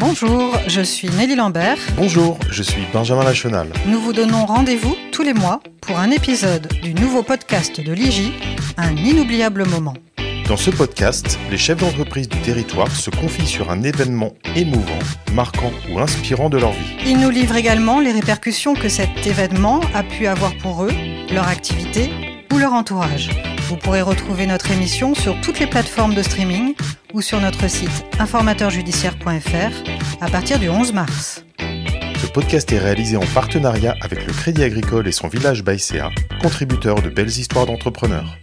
Bonjour, je suis Nelly Lambert. Bonjour, je suis Benjamin Lachenal. Nous vous donnons rendez-vous tous les mois pour un épisode du nouveau podcast de l'IGI, Un inoubliable moment. Dans ce podcast, les chefs d'entreprise du territoire se confient sur un événement émouvant, marquant ou inspirant de leur vie. Ils nous livrent également les répercussions que cet événement a pu avoir pour eux, leur activité ou leur entourage. Vous pourrez retrouver notre émission sur toutes les plateformes de streaming ou sur notre site informateurjudiciaire.fr à partir du 11 mars. Ce podcast est réalisé en partenariat avec le Crédit Agricole et son village Baïséa, contributeur de belles histoires d'entrepreneurs.